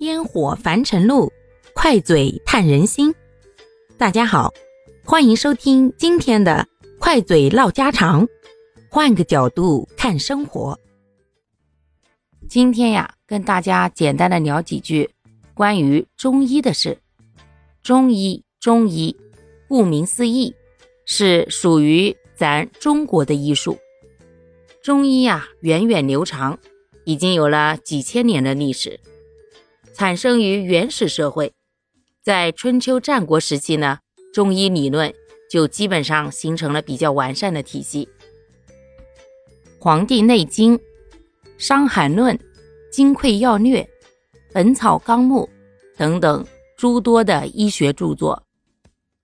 烟火凡尘路，快嘴探人心。大家好，欢迎收听今天的快嘴唠家常，换个角度看生活。今天呀，跟大家简单的聊几句关于中医的事。中医，中医，顾名思义，是属于咱中国的医术。中医呀，源远流长，已经有了几千年的历史。产生于原始社会，在春秋战国时期呢，中医理论就基本上形成了比较完善的体系。《黄帝内经》《伤寒论》《金匮要略》《本草纲目》等等诸多的医学著作，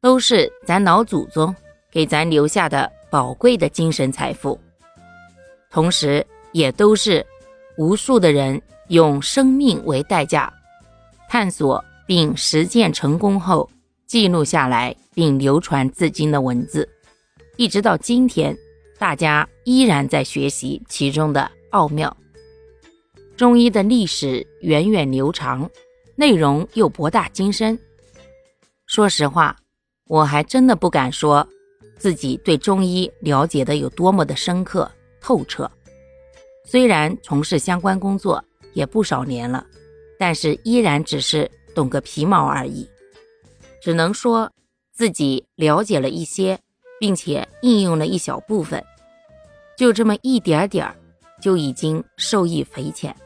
都是咱老祖宗给咱留下的宝贵的精神财富，同时也都是无数的人用生命为代价。探索并实践成功后，记录下来并流传至今的文字，一直到今天，大家依然在学习其中的奥妙。中医的历史源远流长，内容又博大精深。说实话，我还真的不敢说自己对中医了解的有多么的深刻透彻。虽然从事相关工作也不少年了。但是依然只是懂个皮毛而已，只能说自己了解了一些，并且应用了一小部分，就这么一点点儿，就已经受益匪浅。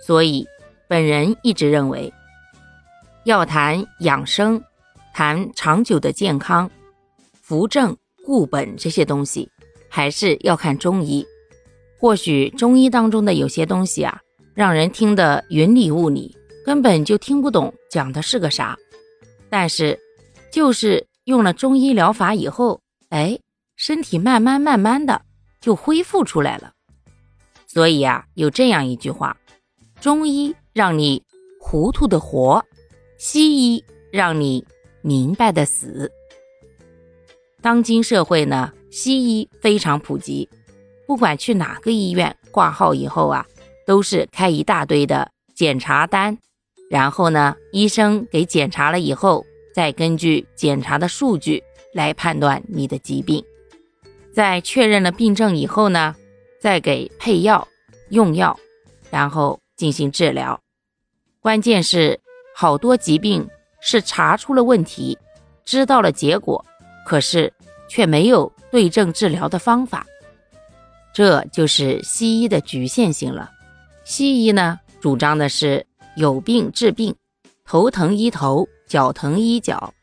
所以，本人一直认为，要谈养生、谈长久的健康、扶正固本这些东西，还是要看中医。或许中医当中的有些东西啊。让人听得云里雾里，根本就听不懂讲的是个啥。但是，就是用了中医疗法以后，哎，身体慢慢慢慢的就恢复出来了。所以啊，有这样一句话：中医让你糊涂的活，西医让你明白的死。当今社会呢，西医非常普及，不管去哪个医院挂号以后啊。都是开一大堆的检查单，然后呢，医生给检查了以后，再根据检查的数据来判断你的疾病，在确认了病症以后呢，再给配药、用药，然后进行治疗。关键是好多疾病是查出了问题，知道了结果，可是却没有对症治疗的方法，这就是西医的局限性了。西医呢，主张的是有病治病，头疼医头，脚疼医脚，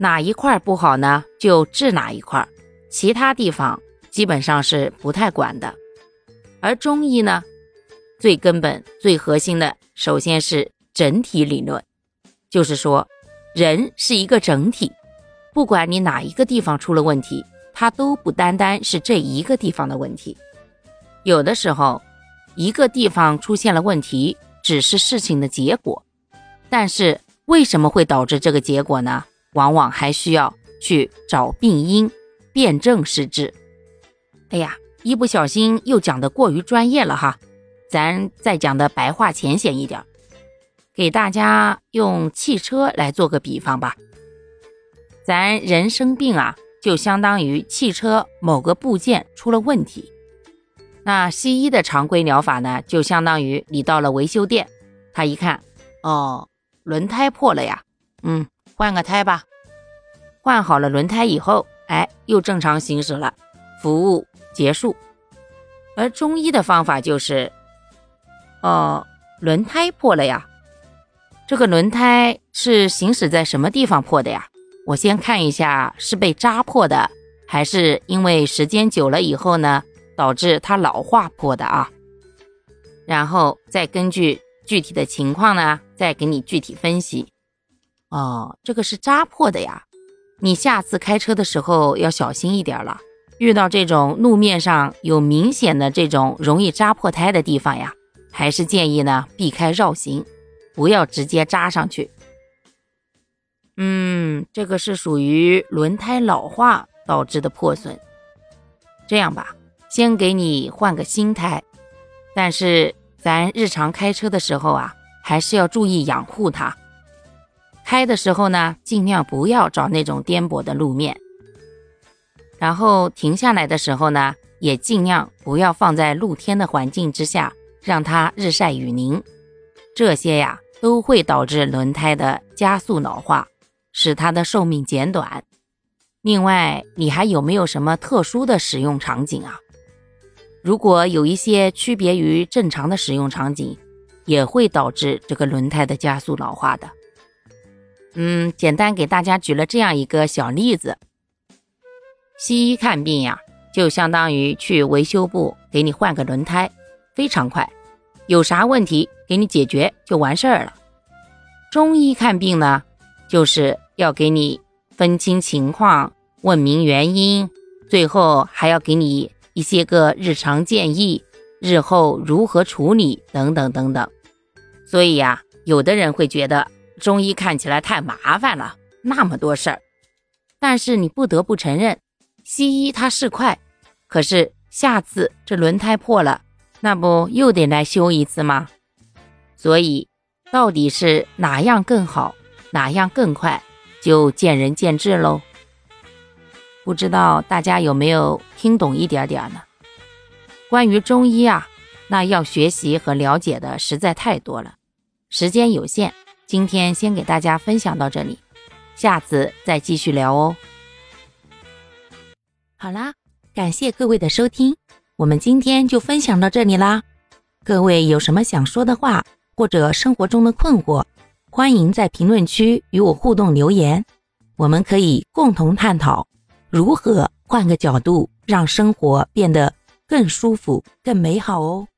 哪一块不好呢，就治哪一块，其他地方基本上是不太管的。而中医呢，最根本、最核心的，首先是整体理论，就是说，人是一个整体，不管你哪一个地方出了问题，它都不单单是这一个地方的问题，有的时候。一个地方出现了问题，只是事情的结果，但是为什么会导致这个结果呢？往往还需要去找病因，辨证施治。哎呀，一不小心又讲的过于专业了哈，咱再讲的白话浅显一点，给大家用汽车来做个比方吧。咱人生病啊，就相当于汽车某个部件出了问题。那西医的常规疗法呢，就相当于你到了维修店，他一看，哦，轮胎破了呀，嗯，换个胎吧。换好了轮胎以后，哎，又正常行驶了，服务结束。而中医的方法就是，哦，轮胎破了呀，这个轮胎是行驶在什么地方破的呀？我先看一下，是被扎破的，还是因为时间久了以后呢？导致它老化破的啊，然后再根据具体的情况呢，再给你具体分析。哦，这个是扎破的呀，你下次开车的时候要小心一点了。遇到这种路面上有明显的这种容易扎破胎的地方呀，还是建议呢避开绕行，不要直接扎上去。嗯，这个是属于轮胎老化导致的破损。这样吧。先给你换个心态，但是咱日常开车的时候啊，还是要注意养护它。开的时候呢，尽量不要找那种颠簸的路面。然后停下来的时候呢，也尽量不要放在露天的环境之下，让它日晒雨淋。这些呀，都会导致轮胎的加速老化，使它的寿命减短。另外，你还有没有什么特殊的使用场景啊？如果有一些区别于正常的使用场景，也会导致这个轮胎的加速老化的。嗯，简单给大家举了这样一个小例子。西医看病呀，就相当于去维修部给你换个轮胎，非常快，有啥问题给你解决就完事儿了。中医看病呢，就是要给你分清情况，问明原因，最后还要给你一些个日常建议，日后如何处理等等等等。所以呀，有的人会觉得中医看起来太麻烦了，那么多事儿。但是你不得不承认。西医它是快，可是下次这轮胎破了，那不又得来修一次吗？所以到底是哪样更好，哪样更快，就见仁见智喽。不知道大家有没有听懂一点点呢？关于中医啊，那要学习和了解的实在太多了，时间有限，今天先给大家分享到这里，下次再继续聊哦。好啦，感谢各位的收听，我们今天就分享到这里啦。各位有什么想说的话，或者生活中的困惑，欢迎在评论区与我互动留言，我们可以共同探讨如何换个角度让生活变得更舒服、更美好哦。